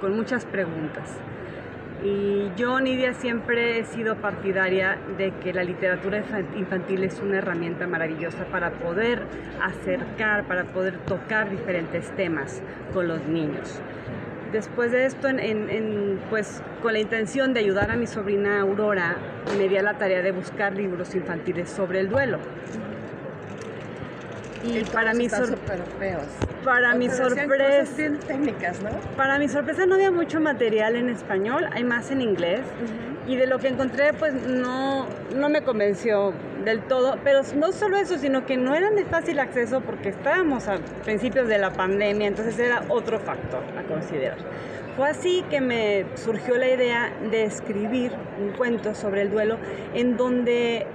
con muchas preguntas. Y yo, Nidia, siempre he sido partidaria de que la literatura infantil es una herramienta maravillosa para poder acercar, para poder tocar diferentes temas con los niños. Después de esto, pues, con la intención de ayudar a mi sobrina Aurora, me di a la tarea de buscar libros infantiles sobre el duelo. Y para mi Para mi sorpresa. técnicas, ¿no? Para mi sorpresa no había mucho material en español, hay más en inglés. Y de lo que encontré, pues no, no me convenció del todo. Pero no solo eso, sino que no eran de fácil acceso porque estábamos a principios de la pandemia, entonces era otro factor a considerar. Fue así que me surgió la idea de escribir un cuento sobre el duelo en donde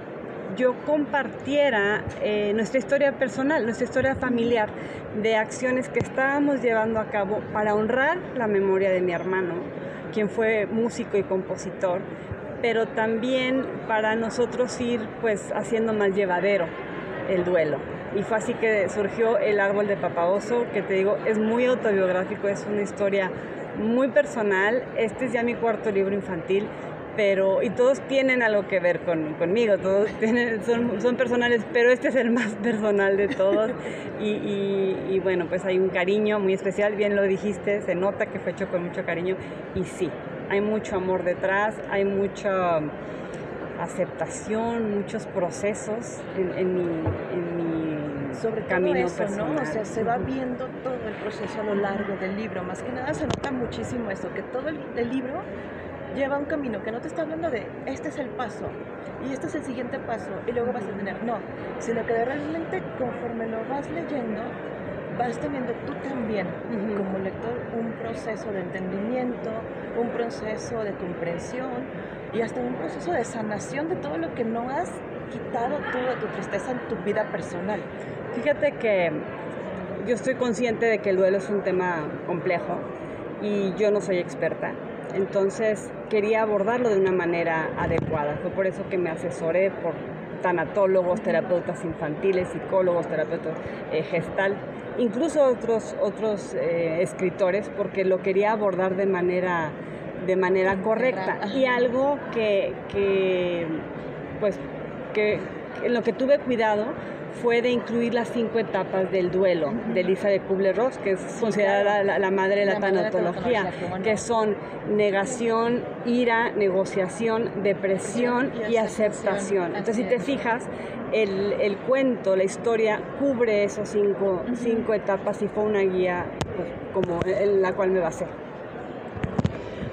yo compartiera eh, nuestra historia personal, nuestra historia familiar, de acciones que estábamos llevando a cabo para honrar la memoria de mi hermano, quien fue músico y compositor, pero también para nosotros ir pues haciendo más llevadero el duelo. Y fue así que surgió El Árbol de Papaoso, que te digo, es muy autobiográfico, es una historia muy personal. Este es ya mi cuarto libro infantil pero y todos tienen algo que ver con, conmigo, todos tienen, son, son, personales, pero este es el más personal de todos y, y, bueno, pues hay un cariño muy especial, bien lo dijiste, se nota que fue hecho con mucho cariño y sí, hay mucho amor detrás, hay mucha aceptación, muchos procesos en, mi, en mi sobre camino personal. ¿no? O sea, se va viendo todo el proceso a lo largo del libro. Más que nada se nota muchísimo eso, que todo el, el libro lleva un camino que no te está hablando de este es el paso y este es el siguiente paso y luego vas a tener, no, sino que realmente conforme lo vas leyendo, vas teniendo tú también como lector un proceso de entendimiento, un proceso de comprensión y hasta un proceso de sanación de todo lo que no has quitado tú de tu tristeza en tu vida personal. Fíjate que yo estoy consciente de que el duelo es un tema complejo y yo no soy experta entonces quería abordarlo de una manera adecuada. Fue por eso que me asesoré por tanatólogos, terapeutas infantiles, psicólogos, terapeutas eh, gestal, incluso otros, otros eh, escritores, porque lo quería abordar de manera, de manera correcta. Y algo que, que pues, que en lo que tuve cuidado fue de incluir las cinco etapas del duelo de Lisa de Kubler-Ross, que es considerada la, madre de la, tanatología, que son negación, ira, negociación, depresión y, aceptación. Entonces, si te fijas, el, cuento, la historia cubre esos cinco, cinco etapas y fue una guía pues, como en la cual me basé.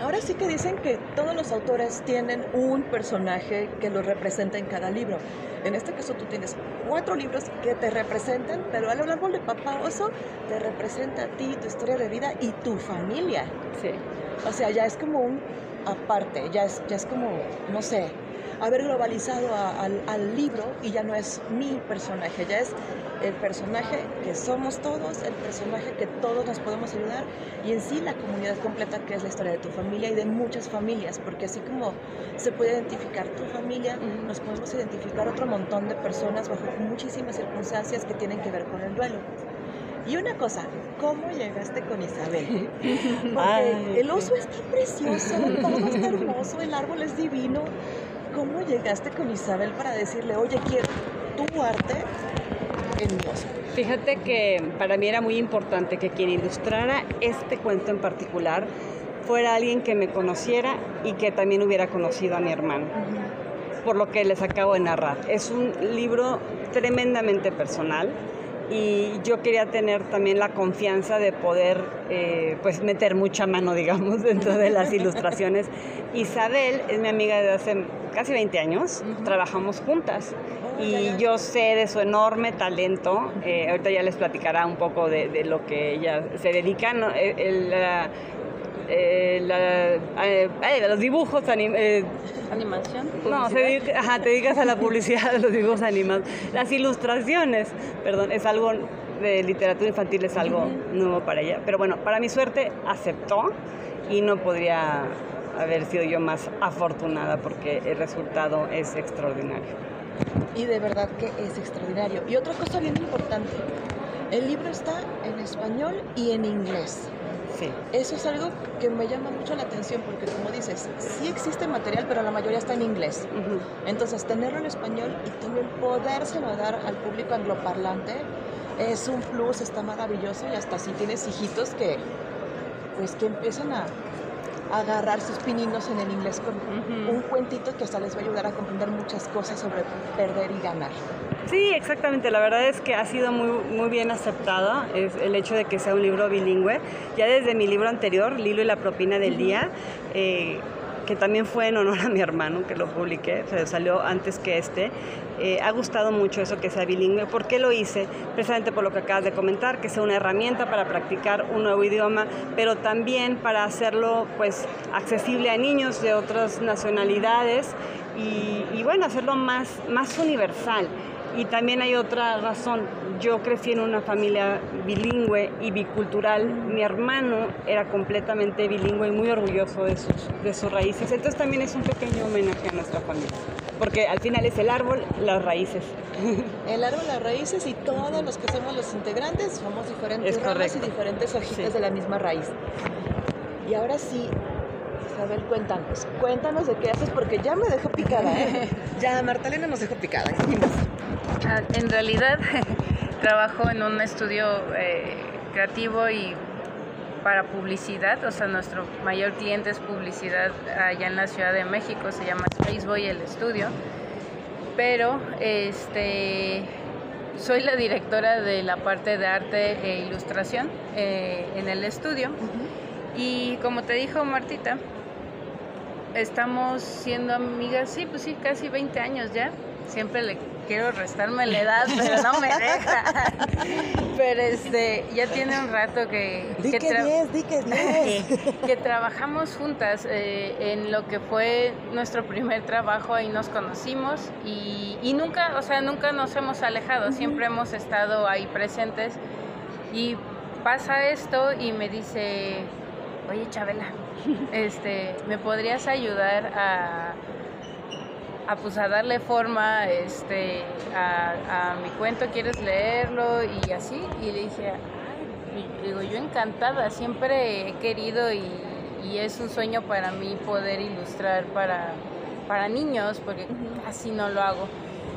Ahora sí que dicen que todos los autores tienen un personaje que los representa en cada libro. En este caso tú tienes cuatro libros que te representan, pero a lo largo de Papá Oso te representa a ti, tu historia de vida y tu familia. Sí. O sea, ya es como un aparte, ya es, ya es como, no sé, haber globalizado al, libro y ya no es mi personaje, ya es el personaje que somos todos, el personaje que todos nos podemos ayudar y en sí la comunidad completa que es la historia de tu familia y de muchas familias, porque así como se puede identificar tu familia, nos podemos identificar otro montón de personas bajo muchísimas circunstancias que tienen que ver con el duelo. Y una cosa, ¿cómo llegaste con Isabel? Porque el oso está precioso, todo está hermoso, el árbol es divino, ¿Cómo llegaste con Isabel para decirle, oye, quiero tu arte en mi Fíjate que para mí era muy importante que quien ilustrara este cuento en particular fuera alguien que me conociera y que también hubiera conocido a mi hermano. Por lo que les acabo de narrar. Es un libro tremendamente personal y yo quería tener también la confianza de poder eh, pues meter mucha mano, digamos, dentro de las ilustraciones. Isabel es mi amiga de hace casi 20 años, trabajamos juntas oh, y yo sé de su enorme talento, eh, ahorita ya les platicará un poco de, lo que ella se dedica, ¿no? Eh, el, eh, la, eh, los dibujos eh, animación no te dedicas a la publicidad de los dibujos animados. Las ilustraciones perdón es algo de literatura infantil es algo nuevo para ella. Pero bueno para mi suerte aceptó y no podría haber sido yo más afortunada porque el resultado es extraordinario. Y de verdad que es extraordinario. Y otra cosa bien importante el libro está en español y en inglés Sí. Eso es algo que me llama mucho la atención porque como dices, sí existe material, pero la mayoría está en inglés. Entonces, tenerlo en español y también podérselo dar al público angloparlante es un plus, está maravilloso y hasta si tienes hijitos que pues que empiezan a agarrar sus pininos en el inglés con un cuentito que hasta les va a ayudar a comprender muchas cosas sobre perder y ganar. Sí, exactamente. La verdad es que ha sido muy, muy bien aceptada es el hecho de que sea un libro bilingüe. Ya desde mi libro anterior, Lilo y la propina del día, eh, que también fue en honor a mi hermano que lo publiqué, o sea, salió antes que este, eh, ha gustado mucho eso que sea bilingüe. ¿Por qué lo hice? Precisamente por lo que acabas de comentar, que sea una herramienta para practicar un nuevo idioma, pero también para hacerlo pues accesible a niños de otras nacionalidades y, y, bueno, hacerlo más, más universal. Y también hay otra razón. Yo crecí en una familia bilingüe y bicultural. Mi hermano era completamente bilingüe y muy orgulloso de sus, de sus raíces. Entonces también es un pequeño homenaje a nuestra familia. Porque al final es el árbol, las raíces. El árbol, las raíces y todos los que somos los integrantes somos diferentes Es ramas y diferentes hojitas Sí. de la misma raíz. Y ahora sí, Isabel, cuéntanos. Cuéntanos de qué haces porque ya me dejó picada, ¿eh? ya Martalena nos dejó picada. Ah, En realidad trabajo en un estudio eh, creativo y para publicidad, o sea, nuestro mayor cliente es publicidad allá en la Ciudad de México, se llama Spaceboy el estudio, pero este soy la directora de la parte de arte e ilustración eh, en el estudio. Y como te dijo Martita, estamos siendo amigas, sí, pues sí, casi 20 años ya. Siempre le quiero restarme la edad, pero no me deja. Pero este, ya tiene un rato que, Di que que tra- 10, di que 10. que trabajamos juntas eh, en lo que fue nuestro primer trabajo, ahí nos conocimos y, y nunca, o sea, nunca nos hemos alejado, siempre hemos estado ahí presentes y pasa esto y me dice, oye Chabela, este, ¿me podrías ayudar a, a, pues, a darle forma este, a, a mi cuento? ¿Quieres leerlo? Y así, y le dije, "Ay", digo, yo encantada, siempre he querido y, y es un sueño para mí poder ilustrar para, para niños, porque casi no lo hago.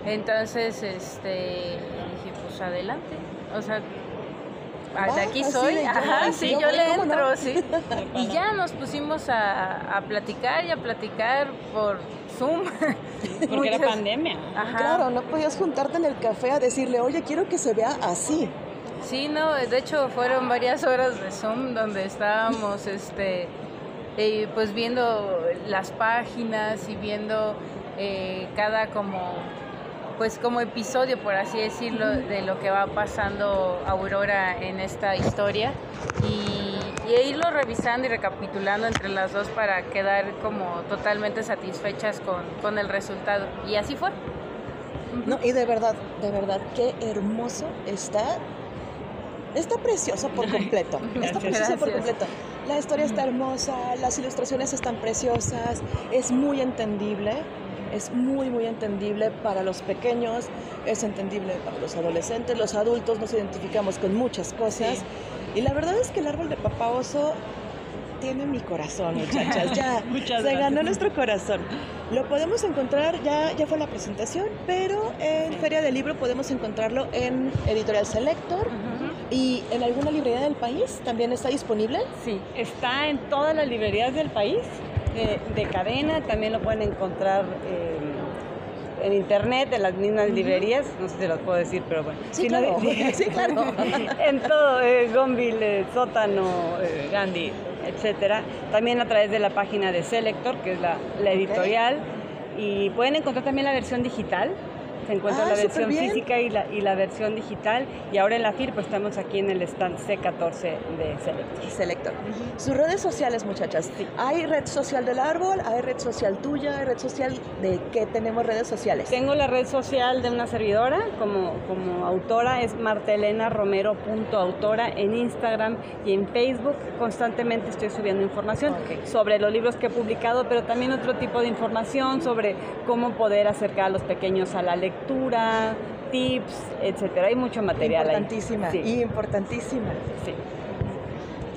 Entonces, este, dije, pues adelante, o sea, de Va, aquí soy, de, ajá, yo- sí, yo le entro, sí. Y ya nos pusimos a, a platicar y a platicar por Zoom. Porque era pandemia. Ajá. Claro, no podías juntarte en el café a decirle, oye, quiero que se vea así. Sí, no, de hecho fueron varias horas de Zoom donde estábamos, este, eh, pues viendo las páginas y viendo eh, cada como, pues como episodio, por así decirlo, de lo que va pasando Aurora en esta historia y, y irlo revisando y recapitulando entre las dos para quedar como totalmente satisfechas con, con el resultado. Y así fue. No, y de verdad, de verdad, qué hermoso está. Está precioso por completo. Está precioso por completo. La historia está hermosa, las ilustraciones están preciosas, es muy entendible, es muy, muy entendible para los pequeños, es entendible para los adolescentes, los adultos nos identificamos con muchas cosas. Y la verdad es que el árbol de papá oso tiene mi corazón, muchachas. Ya Muchas se ganó gracias. nuestro corazón. Lo podemos encontrar, ya, ya fue la presentación, pero en Feria del Libro podemos encontrarlo en Editorial Selector y en alguna librería del país también está disponible. Sí, está en todas las librerías del país, de, de cadena, también lo pueden encontrar eh, en internet, en las mismas librerías, no sé si las puedo decir, pero bueno. Sí, Si no, claro. Sí, claro. en todo, eh, Gonville, eh, Sótano, eh, Gandhi, etcétera. También a través de la página de Selector, que es la, la editorial, y pueden encontrar también la versión digital. Se encuentra Ah, la versión física y la, y la versión digital. Y ahora en la FIR, pues estamos aquí en el stand C14 de Selector. Selector. Sus redes sociales, muchachas. Hay red social del árbol, hay red social tuya, hay red social de qué tenemos redes sociales. Tengo la red social de una servidora como, como autora, es martelenaromero.autora en Instagram y en Facebook. Constantemente estoy subiendo información sobre los libros que he publicado, pero también otro tipo de información sobre cómo poder acercar a los pequeños a la lectura, tips, etcétera. Hay mucho material ahí. Importantísima, Sí, importantísima. sí.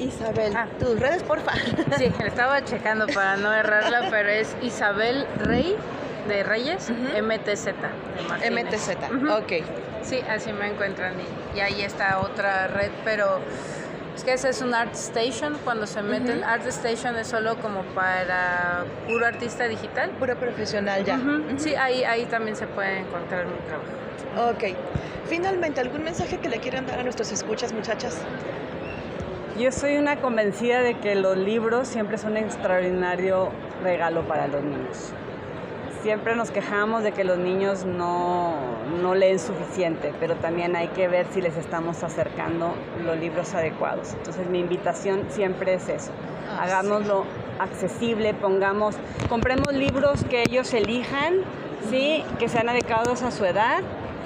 Isabel, Ah. tus redes, porfa. Sí, estaba checando para no errarla, pero es Isabel Rey de Reyes, Ujú. MTZ. de. MTZ, Ujú. ok. Sí, así me encuentran y, y ahí está otra red, pero es que ese es un Art Station. Cuando se meten, Art Station es solo como para puro artista digital. Puro profesional ya. Ujú. Ujú. Sí, ahí, ahí también se puede encontrar mi trabajo. Ok. Finalmente, ¿algún mensaje que le quieran dar a nuestros escuchas, muchachas? Yo soy una convencida de que los libros siempre son un extraordinario regalo para los niños. Siempre nos quejamos de que los niños no, no leen suficiente, pero también hay que ver si les estamos acercando los libros adecuados. Entonces mi invitación siempre es eso. Ah, Hagámoslo accesible, pongamos, compremos libros que ellos elijan, ¿sí? que sean adecuados a su edad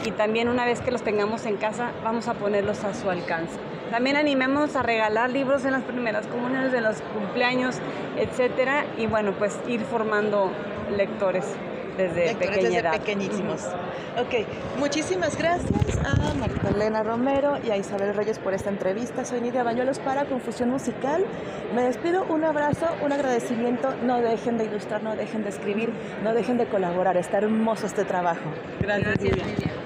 y también una vez que los tengamos en casa vamos a ponerlos a su alcance. También animemos a regalar libros en las primeras comuniones, de los cumpleaños, etcétera, y bueno, pues ir formando lectores desde Lectores pequeña desde edad. pequeñísimos. Ok, muchísimas gracias a Magdalena Romero y a Isabel Reyes por esta entrevista. Soy Nidia Bañuelos para Confusión Musical. Me despido, un abrazo, un agradecimiento. No dejen de ilustrar, no dejen de escribir, no dejen de colaborar. Está hermoso este trabajo. Gracias, Gracias. Lidia.